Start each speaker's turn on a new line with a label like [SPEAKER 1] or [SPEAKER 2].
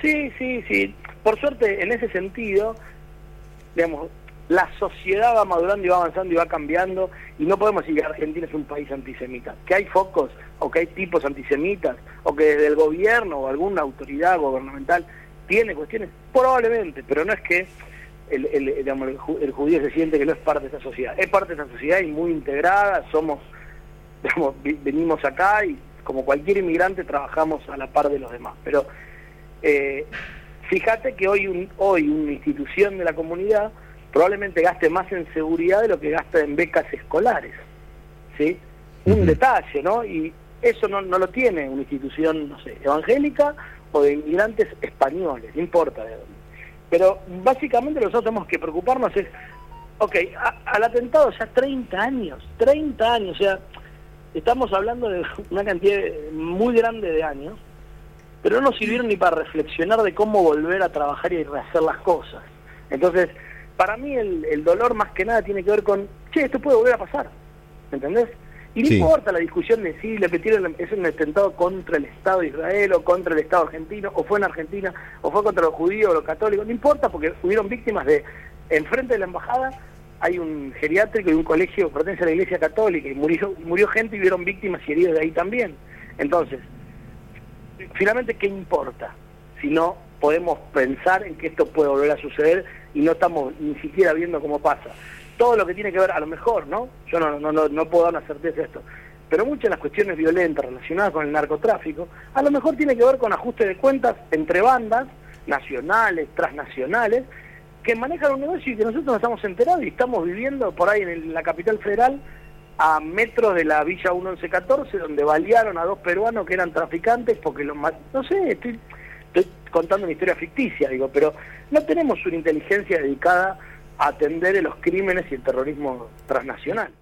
[SPEAKER 1] Sí, sí, sí. Por suerte, en ese sentido, digamos, la sociedad va madurando y va avanzando y va cambiando y no podemos decir que Argentina es un país antisemita. Que hay focos o que hay tipos antisemitas o que desde el gobierno o alguna autoridad gubernamental tiene cuestiones, probablemente, pero no es que el, el, judío se siente que no es parte de esa sociedad. Es parte de esa sociedad y muy integrada, somos, digamos, venimos acá y como cualquier inmigrante trabajamos a la par de los demás. Pero eh, fíjate que hoy, un, hoy una institución de la comunidad probablemente gaste más en seguridad de lo que gasta en becas escolares. ¿sí? Un detalle, ¿no? Y eso no, no lo tiene una institución, no sé, evangélica o de inmigrantes españoles, no importa de dónde. Pero básicamente lo que nosotros tenemos que preocuparnos es, ok, al atentado ya 30 años, 30 años, o sea, estamos hablando de una cantidad muy grande de años, pero no nos sirvieron ni para reflexionar de cómo volver a trabajar y rehacer las cosas. Entonces, para mí el, dolor más que nada tiene que ver con, che, esto puede volver a pasar, ¿me ¿entendés? Y no importa la discusión de si le metieron es un atentado contra el Estado de Israel o contra el Estado argentino, o fue en Argentina, o fue contra los judíos o los católicos, no importa porque hubieron víctimas de, enfrente de la embajada hay un geriátrico y un colegio que pertenece a la Iglesia Católica y murió, murió gente y hubieron víctimas y heridos de ahí también. Entonces, finalmente, ¿qué importa? Si no podemos pensar en que esto puede volver a suceder y no estamos ni siquiera viendo cómo pasa. Todo lo que tiene que ver, a lo mejor, ¿no? Yo no, no, no, no puedo dar una certeza de esto, pero muchas de las cuestiones violentas relacionadas con el narcotráfico, a lo mejor tiene que ver con ajuste de cuentas entre bandas nacionales, transnacionales, que manejan un negocio y que nosotros nos estamos enterados y estamos viviendo por ahí en la capital federal a metros de la Villa 1114, donde balearon a dos peruanos que eran traficantes porque los... No sé, estoy, estoy contando una historia ficticia, digo, pero no tenemos una inteligencia dedicada a atender los crímenes y el terrorismo transnacional.